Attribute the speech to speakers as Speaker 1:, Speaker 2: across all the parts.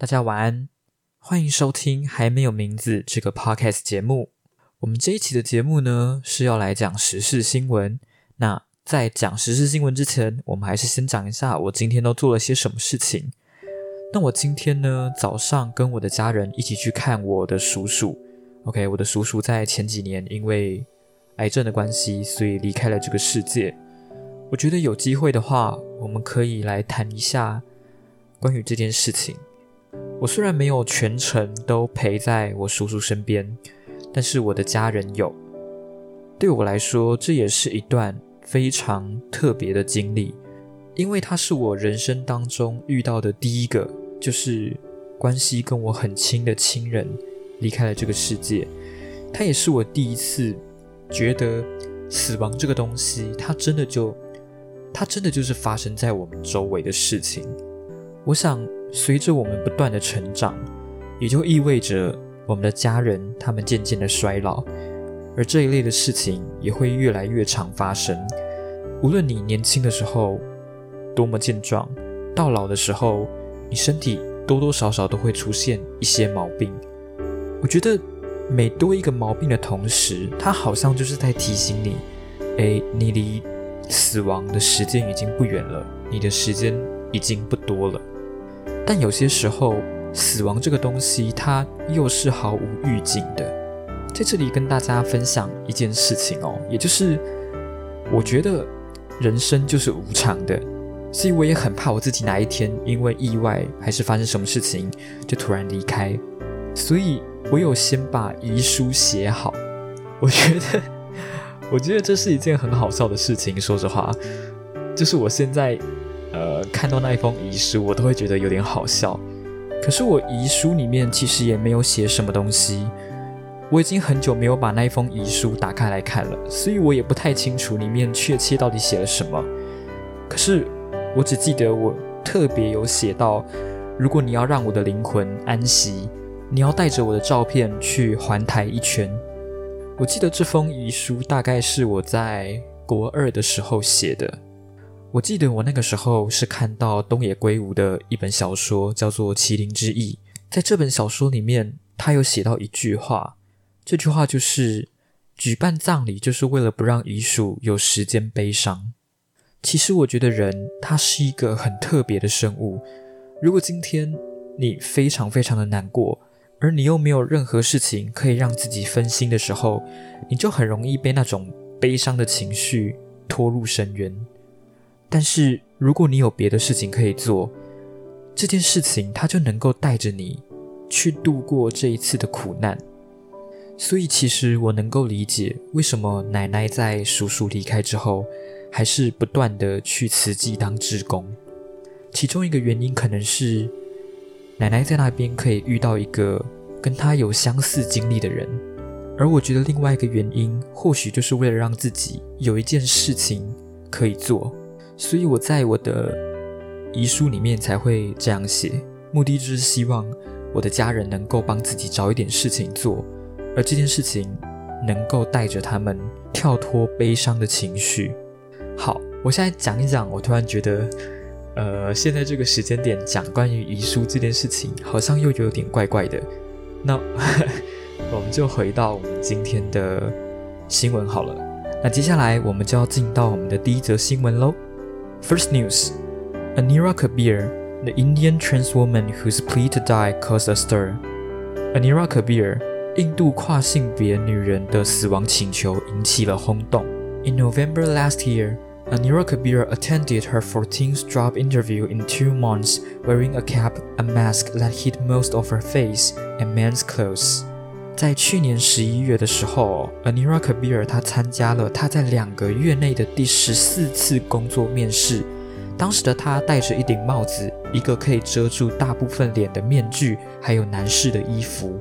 Speaker 1: 大家晚安，欢迎收听《还没有名字》这个 podcast 节目。我们这一期的节目呢是要来讲时事新闻。那在讲时事新闻之前，我们还是先讲一下我今天都做了些什么事情。那我今天呢早上跟我的家人一起去看我的叔叔。OK，我的叔叔在前几年因为癌症的关系，所以离开了这个世界。我觉得有机会的话，我们可以来谈一下关于这件事情。我虽然没有全程都陪在我叔叔身边，但是我的家人有。对我来说，这也是一段非常特别的经历，因为他是我人生当中遇到的第一个，就是关系跟我很亲的亲人离开了这个世界。他也是我第一次觉得死亡这个东西，它真的就，它真的就是发生在我们周围的事情。我想。随着我们不断的成长，也就意味着我们的家人他们渐渐的衰老，而这一类的事情也会越来越常发生。无论你年轻的时候多么健壮，到老的时候，你身体多多少少都会出现一些毛病。我觉得每多一个毛病的同时，它好像就是在提醒你：哎，你离死亡的时间已经不远了，你的时间已经不多了。但有些时候，死亡这个东西，它又是毫无预警的。在这里跟大家分享一件事情哦，也就是我觉得人生就是无常的，所以我也很怕我自己哪一天因为意外还是发生什么事情就突然离开，所以我有先把遗书写好。我觉得，我觉得这是一件很好笑的事情。说实话，就是我现在。呃，看到那一封遗书，我都会觉得有点好笑。可是我遗书里面其实也没有写什么东西，我已经很久没有把那一封遗书打开来看了，所以我也不太清楚里面确切到底写了什么。可是我只记得我特别有写到，如果你要让我的灵魂安息，你要带着我的照片去环台一圈。我记得这封遗书大概是我在国二的时候写的。我记得我那个时候是看到东野圭吾的一本小说，叫做《麒麟之翼》。在这本小说里面，他有写到一句话，这句话就是“举办葬礼就是为了不让遗属有时间悲伤”。其实我觉得人他是一个很特别的生物。如果今天你非常非常的难过，而你又没有任何事情可以让自己分心的时候，你就很容易被那种悲伤的情绪拖入深渊。但是，如果你有别的事情可以做，这件事情它就能够带着你去度过这一次的苦难。所以，其实我能够理解为什么奶奶在叔叔离开之后，还是不断的去慈济当志工。其中一个原因可能是奶奶在那边可以遇到一个跟她有相似经历的人，而我觉得另外一个原因，或许就是为了让自己有一件事情可以做。所以我在我的遗书里面才会这样写，目的就是希望我的家人能够帮自己找一点事情做，而这件事情能够带着他们跳脱悲伤的情绪。好，我现在讲一讲，我突然觉得，呃，现在这个时间点讲关于遗书这件事情，好像又有点怪怪的。那 我们就回到我们今天的新闻好了。那接下来我们就要进到我们的第一则新闻喽。First news Anira Kabir, the Indian trans woman whose plea to die caused a stir. Anira Kabir, 印度跨性别女人的死亡请求引起了轰动。In November last year, Anira Kabir attended her 14th job interview in two months wearing a cap, a mask that hid most of her face, and men's clothes. 在去年十一月的时候，Anira Kabir 她参加了她在两个月内的第十四次工作面试。当时的她戴着一顶帽子，一个可以遮住大部分脸的面具，还有男士的衣服。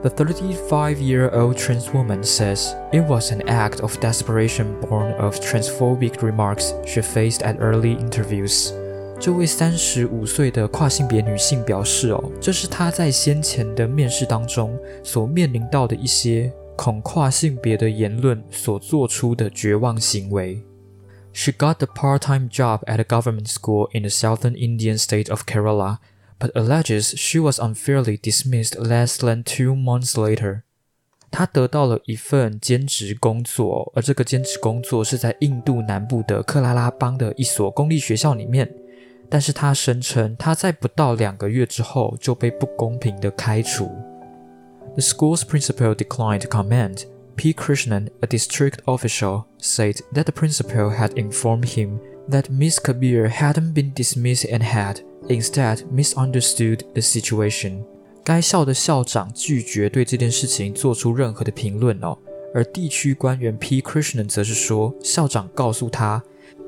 Speaker 1: The 35-year-old trans woman says it was an act of desperation born of transphobic remarks she faced at early interviews. 这位三十五岁的跨性别女性表示：“哦，这是她在先前的面试当中所面临到的一些恐跨性别的言论所做出的绝望行为。” She got the part-time job at a government school in the southern Indian state of Kerala, but alleges she was unfairly dismissed less than two months later. 她得到了一份兼职工作，而这个兼职工作是在印度南部的克拉拉邦的一所公立学校里面。但是他声称，他在不到两个月之后就被不公平的开除。The school's principal declined to comment. P. Krishnan, a district official, said that the principal had informed him that Miss Kabir hadn't been dismissed and had, instead, misunderstood the situation. 该校的校长拒绝对这件事情做出任何的评论哦，而地区官员 P. Krishnan 则是说，校长告诉他，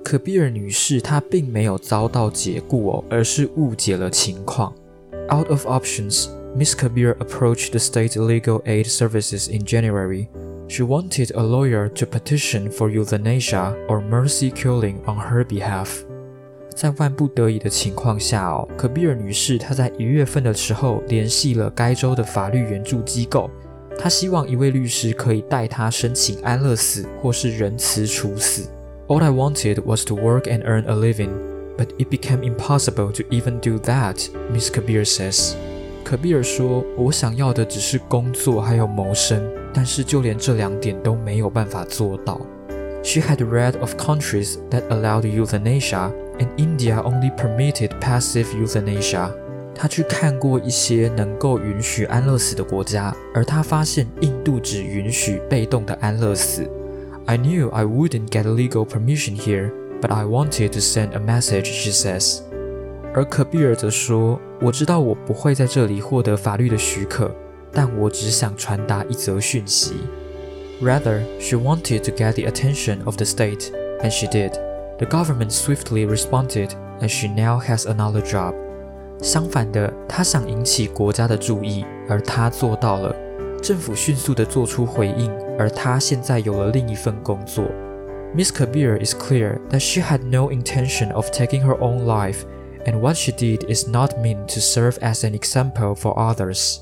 Speaker 1: 可比尔女士她并没有遭到解雇哦，而是误解了情况。Out of options, Miss Kabir approached the state legal aid services in January. She wanted a lawyer to petition for euthanasia or mercy killing on her behalf. 在万不得已的情况下哦，可比尔女士她在一月份的时候联系了该州的法律援助机构，她希望一位律师可以代她申请安乐死或是仁慈处死。All I wanted was to work and earn a living, but it became impossible to even do that, Miss Kabir says. 可比尔说：“我想要的只是工作还有谋生，但是就连这两点都没有办法做到。” She had read of countries that allowed euthanasia, and India only permitted passive euthanasia. 她去看过一些能够允许安乐死的国家，而她发现印度只允许被动的安乐死。 I knew I wouldn't get legal permission here, but I wanted to send a message, she says. 而可比尔则说：“我知道我不会在这里获得法律的许可，但我只想传达一则讯息。” Rather, she wanted to get the attention of the state, and she did. The government swiftly responded, and she now has another job. 相反的，她想引起国家的注意，而她做到了。 政府迅速地做出回应，而她现在有了另一份工作。Miss Kabir is clear that she had no intention of taking her own life and what she did is not meant to serve as an example for others.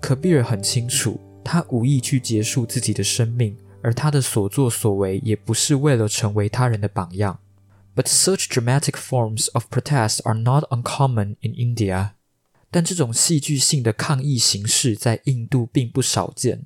Speaker 1: 可比尔很清楚，他无意去结束自己的生命，而他的所作所为也不是为了成为他人的榜样。But such dramatic forms of protest are not uncommon in India. 但这种戏剧性的抗议形式在印度并不少见。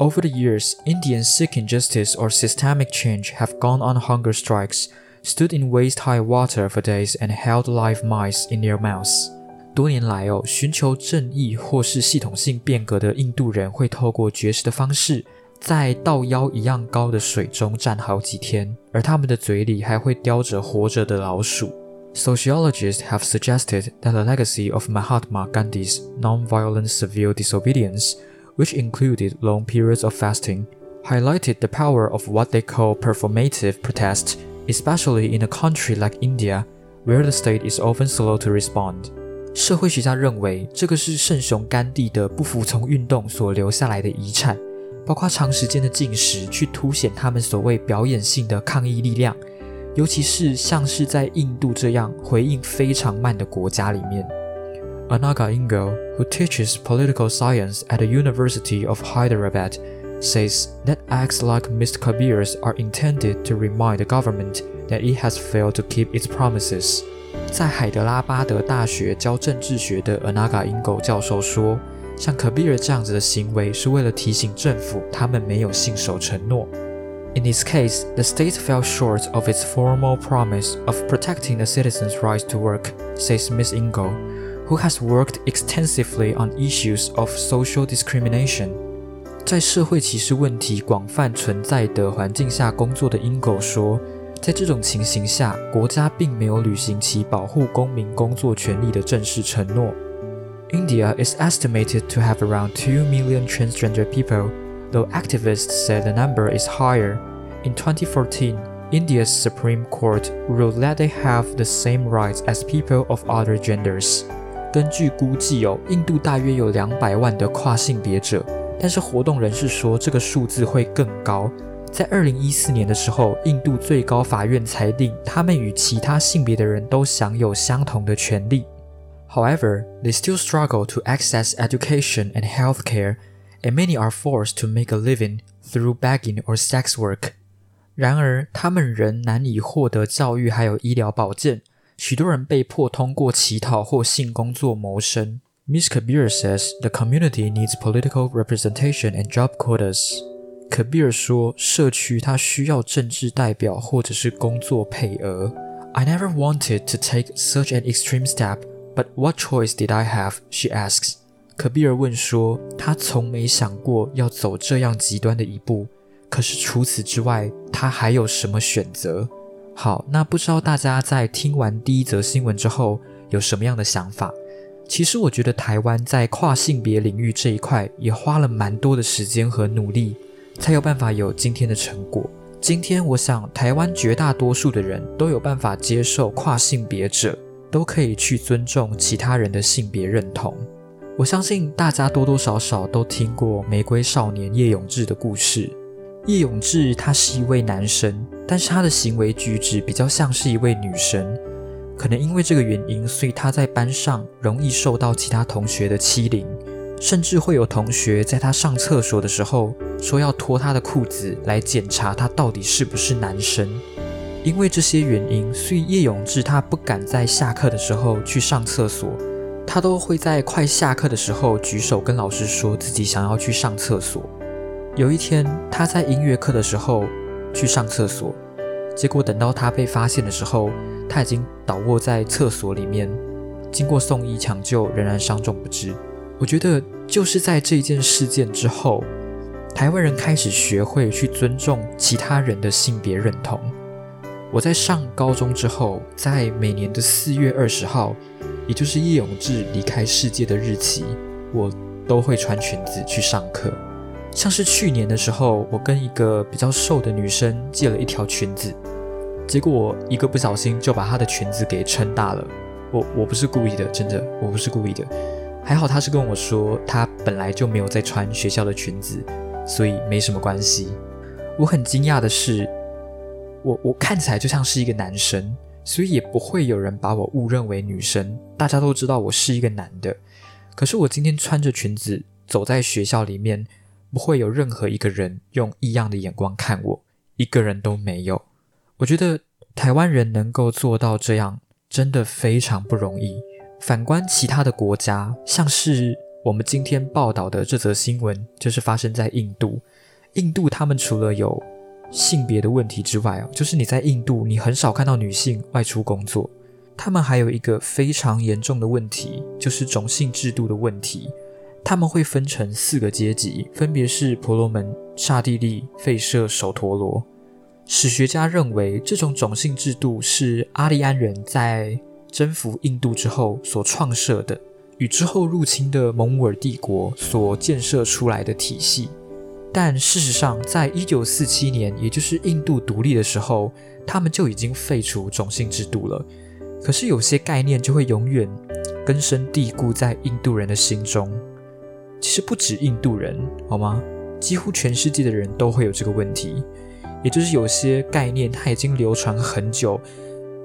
Speaker 1: Over the years, Indians seeking justice or systemic change have gone on hunger strikes stood in waist-high water for days and held live mice in their mouths。多年来哦，寻求正义或是系统性变革的印度人会透过绝食的方式，在到腰一样高的水中站好几天，而他们的嘴里还会叼着活着的老鼠。Sociologists have suggested that the legacy of Mahatma Gandhi's non-violent civil disobedience, which included long periods of fasting, highlighted the power of what they call performative protest especially in a country like India, where the state is often slow to respond. 社会学家认为，这个是圣雄甘地的不服从运动所留下来的遗产，包括长时间的禁食，去凸显他们所谓表演性的抗议力量， 尤其是像是在印度这样回应非常慢的国家里面。Anaga Ingo, who teaches political science at the University of Hyderabad, says that acts like Mr. Kabir's are intended to remind the government that it has failed to keep its promises. 在海德拉巴德大学教政治学的 Anaga Ingo 教授说，像 Kabir 这样子的行为是为了提醒政府他们没有信守承诺。In this case, the state fell short of its formal promise of protecting the citizens' right to work, says Ms. Ingo, who has worked extensively on issues of social discrimination. 在社会歧视问题广泛存在的环境下工作的英狗说，在这种情形下，国家并没有履行其保护公民工作权利的正式承诺。India is estimated to have around 2 million transgender people, though activists say the number is higher. In 2014, India's Supreme Court ruled that they have the same rights as people of other genders. 根据估计，哦，印度大约有两百万的跨性别者。但是活动人士说，这个数字会更高。在二零一四年的时候，印度最高法院裁定，他们与其他性别的人都享有相同的权利。However, they still struggle to access education and healthcare, and many are forced to make a living through begging or sex work. 然而，他们仍难以获得教育还有医疗保健， 许多人被迫通过乞讨或性工作谋生。Miss Kabir says the community needs political representation and job quotas. Kabir 说，社区它需要政治代表或者是工作配额。I never wanted to take such an extreme step, but what choice did I have? She asks. 可比尔问说，他从没想过要走这样极端的一步。可是除此之外，他还有什么选择？好，那不知道大家在听完第一则新闻之后有什么样的想法？其实我觉得台湾在跨性别领域这一块也花了蛮多的时间和努力，才有办法有今天的成果。今天我想，台湾绝大多数的人都有办法接受跨性别者，都可以去尊重其他人的性别认同。我相信大家多多少少都听过玫瑰少年叶永志的故事。叶永志他是一位男生，但是他的行为举止比较像是一位女生。可能因为这个原因，所以他在班上容易受到其他同学的欺凌，甚至会有同学在他上厕所的时候说要脱他的裤子来检查他到底是不是男生。因为这些原因，所以叶永志他不敢在下课的时候去上厕所。他都会在快下课的时候举手跟老师说自己想要去上厕所。有一天，他在音乐课的时候去上厕所，结果等到他被发现的时候，他已经倒卧在厕所里面，经过送医抢救，仍然伤重不治。我觉得就是在这件事件之后，台湾人开始学会去尊重其他人的性别认同。我在上高中之后，在每年的四月二十号。也就是叶永志离开世界的日期，我都会穿裙子去上课。像是去年的时候，我跟一个比较瘦的女生借了一条裙子，结果一个不小心就把她的裙子给撑大了。我我不是故意的，真的，我不是故意的。还好她是跟我说，她本来就没有在穿学校的裙子，所以没什么关系。我很惊讶的是，我我看起来就像是一个男生。所以也不会有人把我误认为女生，大家都知道我是一个男的。可是我今天穿着裙子走在学校里面，不会有任何一个人用异样的眼光看我，一个人都没有。我觉得台湾人能够做到这样，真的非常不容易。反观其他的国家，像是我们今天报道的这则新闻，就是发生在印度。印度他们除了有性别的问题之外啊，就是你在印度，你很少看到女性外出工作。他们还有一个非常严重的问题，就是种姓制度的问题。他们会分成四个阶级，分别是婆罗门、刹帝利、吠舍、首陀罗。史学家认为，这种种姓制度是阿利安人在征服印度之后所创设的，与之后入侵的蒙古尔帝国所建设出来的体系。但事实上，在一九四七年，也就是印度独立的时候，他们就已经废除种姓制度了。可是有些概念就会永远根深蒂固在印度人的心中。其实不止印度人，好吗？几乎全世界的人都会有这个问题，也就是有些概念它已经流传很久，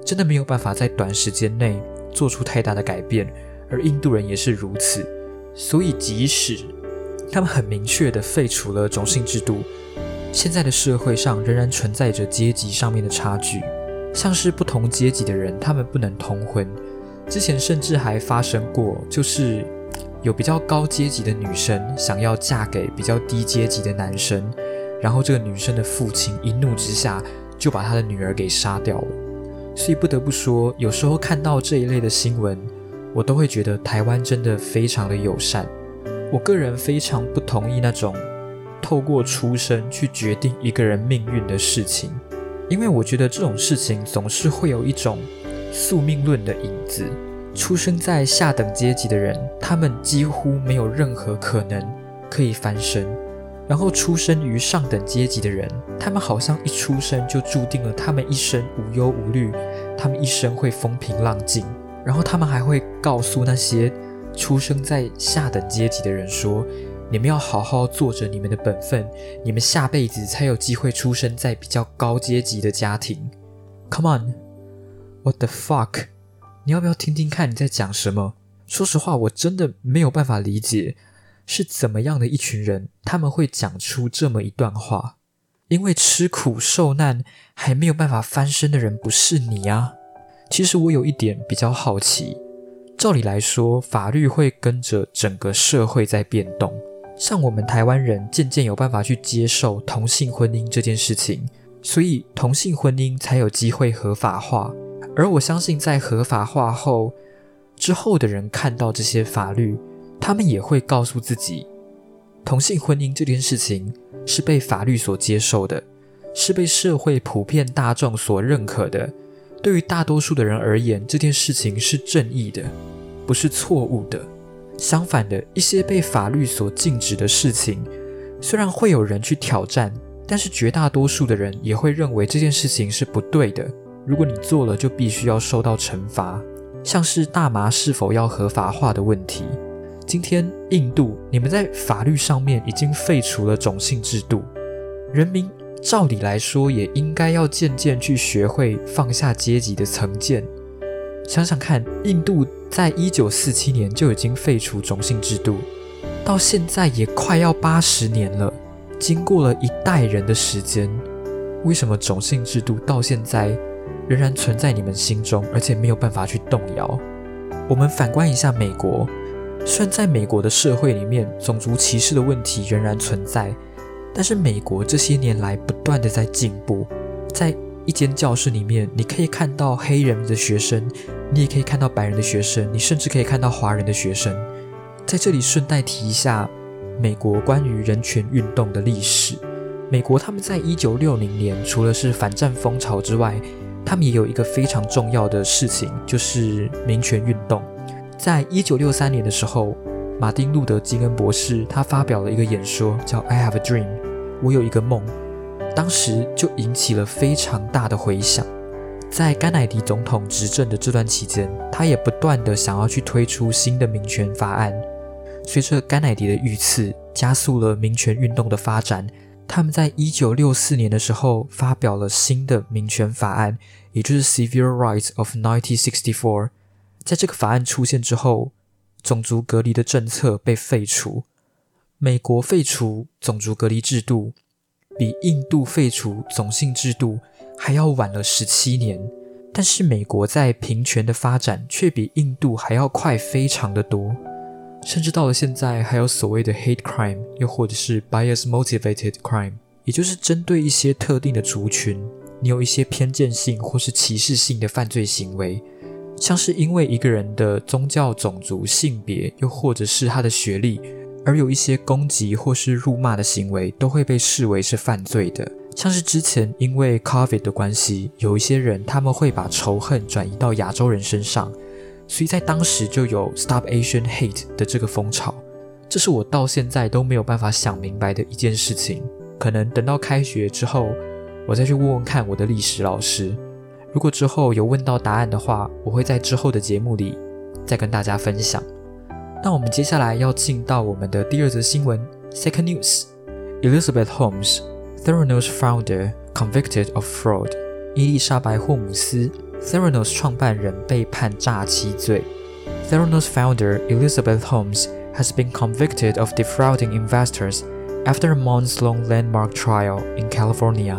Speaker 1: 真的没有办法在短时间内做出太大的改变。而印度人也是如此，所以即使。他们很明确地废除了种姓制度。现在的社会上仍然存在着阶级上面的差距，像是不同阶级的人，他们不能通婚。之前甚至还发生过，就是有比较高阶级的女生想要嫁给比较低阶级的男生，然后这个女生的父亲一怒之下就把他的女儿给杀掉了。所以不得不说，有时候看到这一类的新闻，我都会觉得台湾真的非常的友善。我个人非常不同意那种透过出生去决定一个人命运的事情，因为我觉得这种事情总是会有一种宿命论的影子。出生在下等阶级的人，他们几乎没有任何可能可以翻身；然后出生于上等阶级的人，他们好像一出生就注定了他们一生无忧无虑，他们一生会风平浪静。然后他们还会告诉那些。出生在下等阶级的人说：“你们要好好做着你们的本分，你们下辈子才有机会出生在比较高阶级的家庭。” Come on，what the fuck？你要不要听听看你在讲什么？说实话，我真的没有办法理解是怎么样的一群人，他们会讲出这么一段话。因为吃苦受难还没有办法翻身的人不是你啊！其实我有一点比较好奇，照理来说，法律会跟着整个社会在变动，像我们台湾人渐渐有办法去接受同性婚姻这件事情，所以同性婚姻才有机会合法化。而我相信，在合法化后之后的人看到这些法律，他们也会告诉自己，同性婚姻这件事情是被法律所接受的，是被社会普遍大众所认可的。对于大多数的人而言，这件事情是正义的，不是错误的。相反的，一些被法律所禁止的事情，虽然会有人去挑战，但是绝大多数的人也会认为这件事情是不对的。如果你做了，就必须要受到惩罚。像是大麻是否要合法化的问题。今天，印度，你们在法律上面已经废除了种姓制度，人民。照理来说，也应该要渐渐去学会放下阶级的成见。想想看，印度在一九四七年就已经废除种姓制度，到现在也快要八十年了，经过了一代人的时间，为什么种姓制度到现在仍然存在你们心中，而且没有办法去动摇？我们反观一下美国，虽然在美国的社会里面，种族歧视的问题仍然存在。但是美国这些年来不断的在进步，在一间教室里面，你可以看到黑人的学生，你也可以看到白人的学生，你甚至可以看到华人的学生。在这里顺带提一下，美国关于人权运动的历史。美国他们在一九六零年，除了是反战风潮之外，他们也有一个非常重要的事情，就是民权运动。在一九六三年的时候。马丁·路德·金恩博士，他发表了一个演说，叫《I Have a Dream》，我有一个梦。当时就引起了非常大的回响。在甘乃迪总统执政的这段期间，他也不断的想要去推出新的民权法案。随着甘乃迪的遇刺，加速了民权运动的发展。他们在一九六四年的时候发表了新的民权法案，也就是《Civil Rights of 1964》。在这个法案出现之后，种族隔离的政策被废除，美国废除种族隔离制度，比印度废除种姓制度还要晚了十七年。但是美国在平权的发展却比印度还要快，非常的多。甚至到了现在，还有所谓的 hate crime，又或者是 bias motivated crime，也就是针对一些特定的族群，你有一些偏见性或是歧视性的犯罪行为。像是因为一个人的宗教、种族、性别，又或者是他的学历，而有一些攻击或是辱骂的行为，都会被视为是犯罪的。像是之前因为 COVID 的关系，有一些人他们会把仇恨转移到亚洲人身上，所以在当时就有 Stop Asian Hate 的这个风潮。这是我到现在都没有办法想明白的一件事情。可能等到开学之后，我再去问问看我的历史老师。如果之后有问到答案的话，我会在之后的节目里再跟大家分享。那我们接下来要进到我们的第二则新闻。Second news: Elizabeth Holmes, Theranos founder, convicted of fraud. 伊丽莎白·霍姆斯，Theranos 创办人被判诈欺罪。Theranos founder Elizabeth Holmes has been convicted of defrauding investors after a months-long landmark trial in California.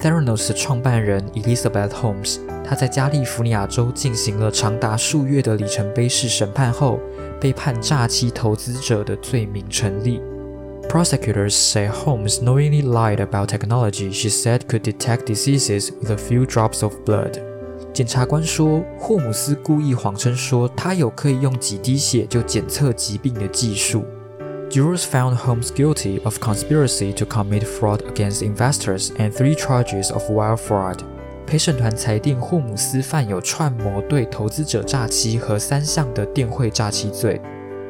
Speaker 1: Theranos 的创办人 Elizabeth Holmes，他在加利福尼亚州进行了长达数月的里程碑式审判后，被判诈欺投资者的罪名成立。Prosecutors say Holmes knowingly lied about technology she said could detect diseases with a few drops of blood。检察官说，霍姆斯故意谎称说他有可以用几滴血就检测疾病的技术。Jurors found Holmes guilty of conspiracy to commit fraud against investors and three charges of wire fraud. 陪审团裁定霍姆斯犯有串谋对投资者诈欺和三项的电汇诈欺罪。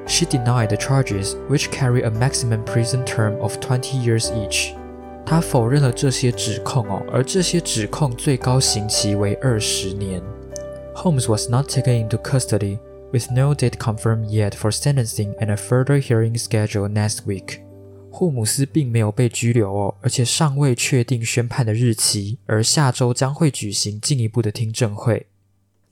Speaker 1: She denied the charges, which carry a maximum prison term of 20 years each. 她否认了这些指控哦，而这些指控最高刑期为二十年。Holmes was not taken into custody with no date confirmed yet for sentencing and a further hearing scheduled next week. 霍姆斯并没有被拘留哦，而且尚未确定宣判的日期，而下周将会举行进一步的听证会。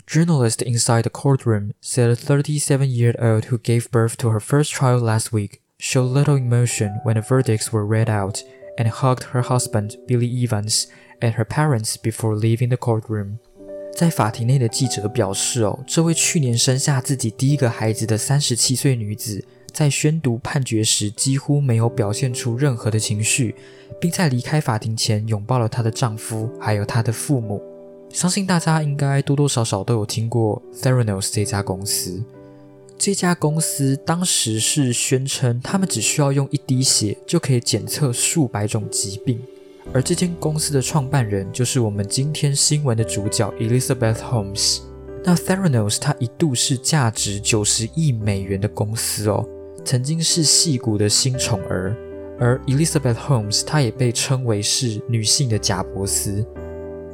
Speaker 1: Journalist inside the courtroom said a 37-year-old who gave birth to her first child last week showed little emotion when the verdicts were read out and hugged her husband, Billy Evans, and her parents before leaving the courtroom. 在法庭内的记者表示：“哦，这位去年生下自己第一个孩子的三十七岁女子，在宣读判决时几乎没有表现出任何的情绪，并在离开法庭前拥抱了她的丈夫，还有她的父母。相信大家应该多多少少都有听过 Theranos 这家公司。这家公司当时是宣称，他们只需要用一滴血就可以检测数百种疾病。”而这间公司的创办人就是我们今天新闻的主角 Elizabeth Holmes。那 Theranos 它一度是价值九十亿美元的公司哦，曾经是戏骨的新宠儿。而 Elizabeth Holmes 她也被称为是女性的贾伯斯。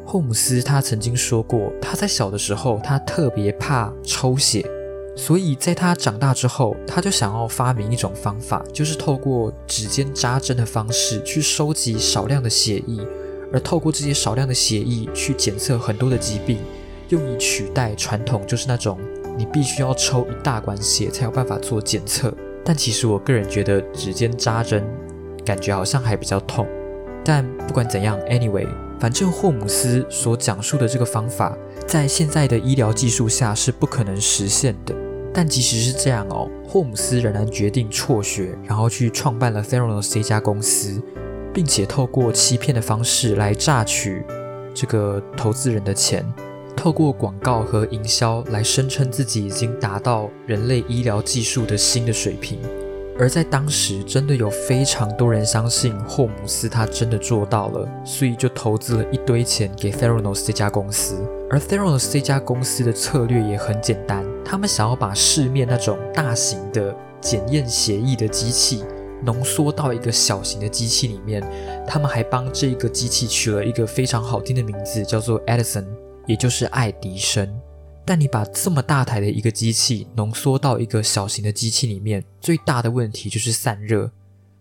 Speaker 1: 霍姆斯他曾经说过，他在小的时候他特别怕抽血。所以在他长大之后，他就想要发明一种方法，就是透过指尖扎针的方式去收集少量的血液，而透过这些少量的血液去检测很多的疾病，用以取代传统就是那种你必须要抽一大管血才有办法做检测。但其实我个人觉得指尖扎针感觉好像还比较痛。但不管怎样，anyway，反正霍姆斯所讲述的这个方法，在现在的医疗技术下是不可能实现的。但即使是这样哦，霍姆斯仍然决定辍学，然后去创办了 Theranos 这家公司，并且透过欺骗的方式来榨取这个投资人的钱，透过广告和营销来声称自己已经达到人类医疗技术的新的水平。而在当时，真的有非常多人相信霍姆斯他真的做到了，所以就投资了一堆钱给 Theranos 这家公司。而 Theranos 这家公司的策略也很简单，他们想要把市面那种大型的检验协议的机器浓缩到一个小型的机器里面。他们还帮这个机器取了一个非常好听的名字，叫做 Edison，也就是爱迪生。但你把这么大台的一个机器浓缩到一个小型的机器里面，最大的问题就是散热。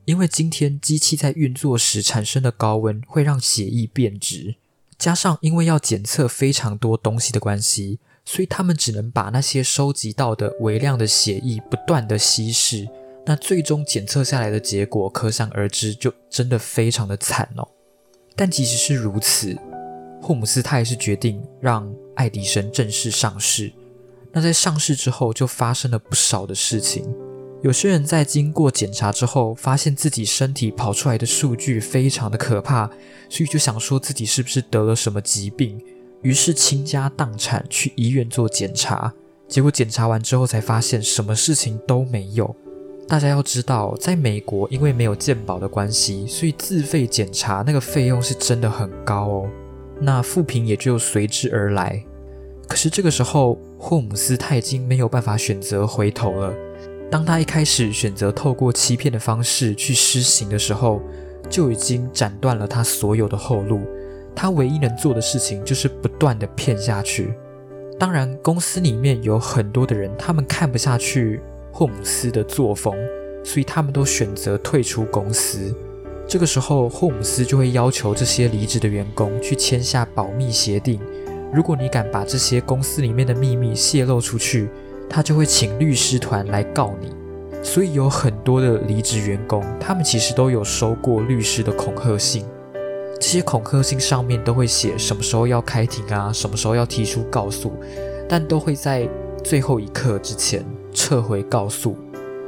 Speaker 1: 因为今天机器在运作时产生的高温会让血液变质，加上因为要检测非常多东西的关系，所以他们只能把那些收集到的微量的血液不断的稀释。那最终检测下来的结果可想而知，就真的非常的惨哦。但即使是如此，霍姆斯他也是决定让爱迪生正式上市。那在上市之后，就发生了不少的事情。有些人在经过检查之后，发现自己身体跑出来的数据非常的可怕，所以就想说自己是不是得了什么疾病，于是倾家荡产去医院做检查。结果检查完之后，才发现什么事情都没有。大家要知道，在美国，因为没有健保的关系，所以自费检查那个费用是真的很高哦。那负评也就随之而来。可是这个时候，霍姆斯他已经没有办法选择回头了。当他一开始选择透过欺骗的方式去施行的时候，就已经斩断了他所有的后路。他唯一能做的事情就是不断的骗下去。当然，公司里面有很多的人，他们看不下去霍姆斯的作风，所以他们都选择退出公司。这个时候，霍姆斯就会要求这些离职的员工去签下保密协定。如果你敢把这些公司里面的秘密泄露出去，他就会请律师团来告你。所以有很多的离职员工，他们其实都有收过律师的恐吓信。这些恐吓信上面都会写什么时候要开庭啊，什么时候要提出告诉，但都会在最后一刻之前撤回告诉。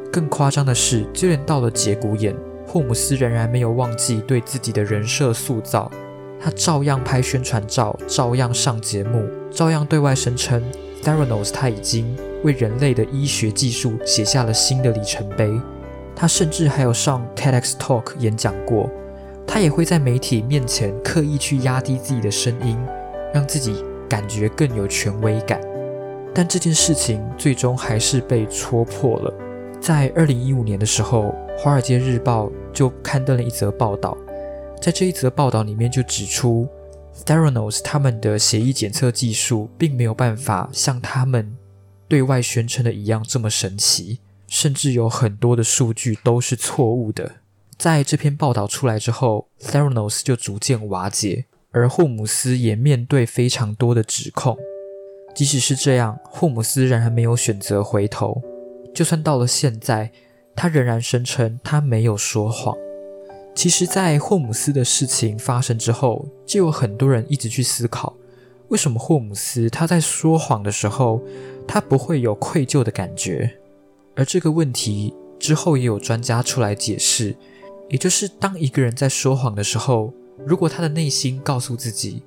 Speaker 1: 更夸张的是，就连到了节骨眼。霍姆斯仍然没有忘记对自己的人设塑造，他照样拍宣传照，照样上节目，照样对外声称 Theranos 他已经为人类的医学技术写下了新的里程碑。他甚至还有上 TEDx Talk 演讲过，他也会在媒体面前刻意去压低自己的声音，让自己感觉更有权威感。但这件事情最终还是被戳破了。在二零一五年的时候，《华尔街日报》就刊登了一则报道，在这一则报道里面就指出，Theranos 他们的血液检测技术并没有办法像他们对外宣称的一样这么神奇，甚至有很多的数据都是错误的。在这篇报道出来之后，Theranos 就逐渐瓦解，而霍姆斯也面对非常多的指控。即使是这样，霍姆斯仍然没有选择回头。就算到了现在，他仍然声称他没有说谎。其实，在霍姆斯的事情发生之后，就有很多人一直去思考，为什么霍姆斯他在说谎的时候，他不会有愧疚的感觉？而这个问题之后也有专家出来解释，也就是当一个人在说谎的时候，如果他的内心告诉自己，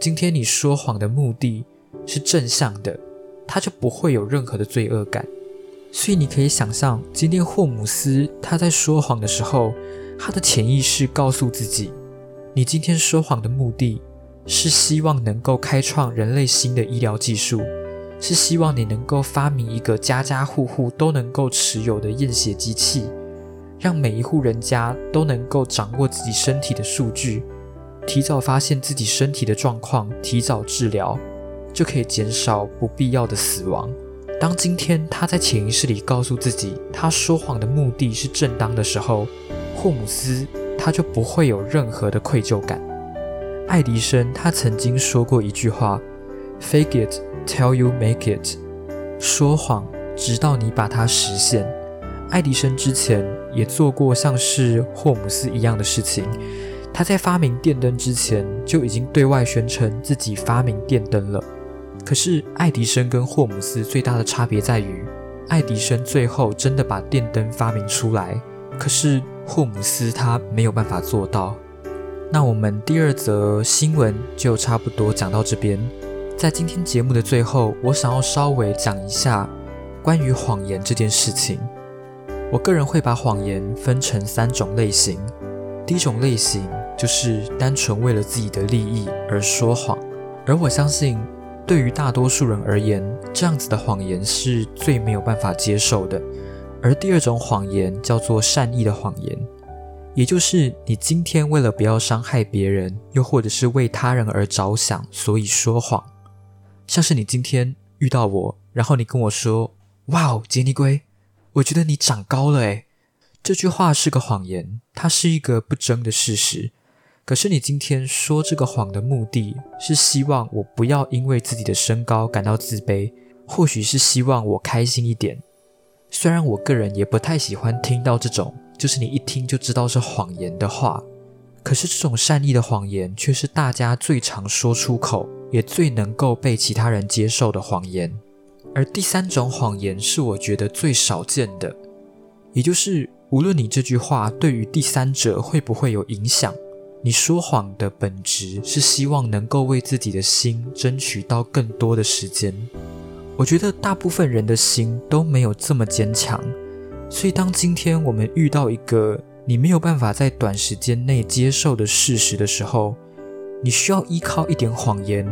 Speaker 1: 今天你说谎的目的是正向的，他就不会有任何的罪恶感。所以你可以想象，今天霍姆斯他在说谎的时候，他的潜意识告诉自己，你今天说谎的目的。是希望能够开创人类新的医疗技术，是希望你能够发明一个家家户户都能够持有的验血机器，让每一户人家都能够掌握自己身体的数据，提早发现自己身体的状况，提早治疗，就可以减少不必要的死亡。当今天他在潜意识里告诉自己，他说谎的目的是正当的时候，霍姆斯他就不会有任何的愧疚感。爱迪生他曾经说过一句话：“Fake it till you make it。”说谎直到你把它实现。爱迪生之前也做过像是霍姆斯一样的事情。他在发明电灯之前就已经对外宣称自己发明电灯了。可是爱迪生跟霍姆斯最大的差别在于，爱迪生最后真的把电灯发明出来，可是霍姆斯他没有办法做到。那我们第二则新闻就差不多讲到这边。在今天节目的最后，我想要稍微讲一下关于谎言这件事情。我个人会把谎言分成三种类型。第一种类型就是单纯为了自己的利益而说谎，而我相信对于大多数人而言，这样子的谎言是最没有办法接受的。而第二种谎言叫做善意的谎言。也就是你今天为了不要伤害别人，又或者是为他人而着想，所以说谎。像是你今天遇到我，然后你跟我说：“哇哦，杰尼龟，我觉得你长高了。”诶，这句话是个谎言，它是一个不争的事实。可是你今天说这个谎的目的是希望我不要因为自己的身高感到自卑，或许是希望我开心一点。虽然我个人也不太喜欢听到这种。就是你一听就知道是谎言的话，可是这种善意的谎言却是大家最常说出口，也最能够被其他人接受的谎言。而第三种谎言是我觉得最少见的，也就是无论你这句话对于第三者会不会有影响，你说谎的本质是希望能够为自己的心争取到更多的时间。我觉得大部分人的心都没有这么坚强。所以，当今天我们遇到一个你没有办法在短时间内接受的事实的时候，你需要依靠一点谎言，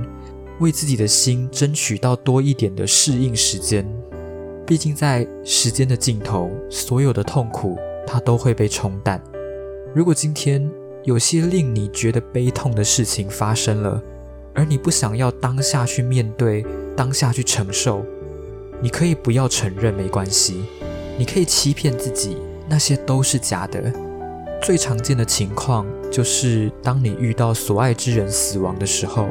Speaker 1: 为自己的心争取到多一点的适应时间。毕竟，在时间的尽头，所有的痛苦它都会被冲淡。如果今天有些令你觉得悲痛的事情发生了，而你不想要当下去面对，当下去承受，你可以不要承认，没关系。你可以欺骗自己，那些都是假的。最常见的情况就是，当你遇到所爱之人死亡的时候。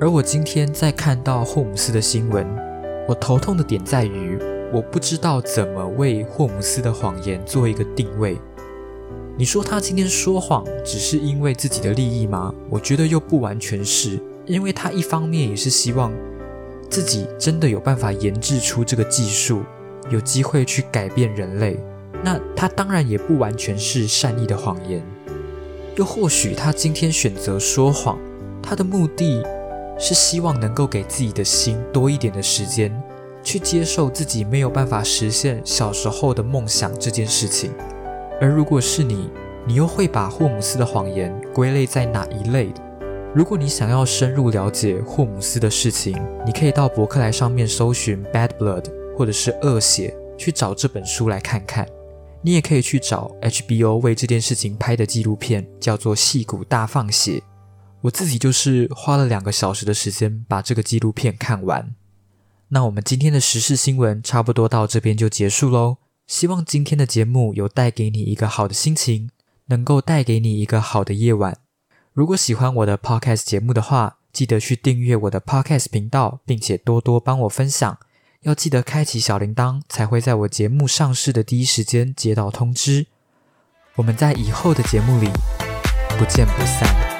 Speaker 1: 而我今天在看到霍姆斯的新闻，我头痛的点在于，我不知道怎么为霍姆斯的谎言做一个定位。你说他今天说谎只是因为自己的利益吗？我觉得又不完全是，因为他一方面也是希望自己真的有办法研制出这个技术。有机会去改变人类，那他当然也不完全是善意的谎言。又或许他今天选择说谎，他的目的是希望能够给自己的心多一点的时间，去接受自己没有办法实现小时候的梦想这件事情。而如果是你，你又会把霍姆斯的谎言归类在哪一类？如果你想要深入了解霍姆斯的事情，你可以到博客来上面搜寻 Bad Blood。或者是恶血去找这本书来看看，你也可以去找 HBO 为这件事情拍的纪录片，叫做《戏骨大放血》。我自己就是花了两个小时的时间把这个纪录片看完。那我们今天的时事新闻差不多到这边就结束喽。希望今天的节目有带给你一个好的心情，能够带给你一个好的夜晚。如果喜欢我的 Podcast 节目的话，记得去订阅我的 Podcast 频道，并且多多帮我分享。要记得开启小铃铛，才会在我节目上市的第一时间接到通知。我们在以后的节目里不见不散。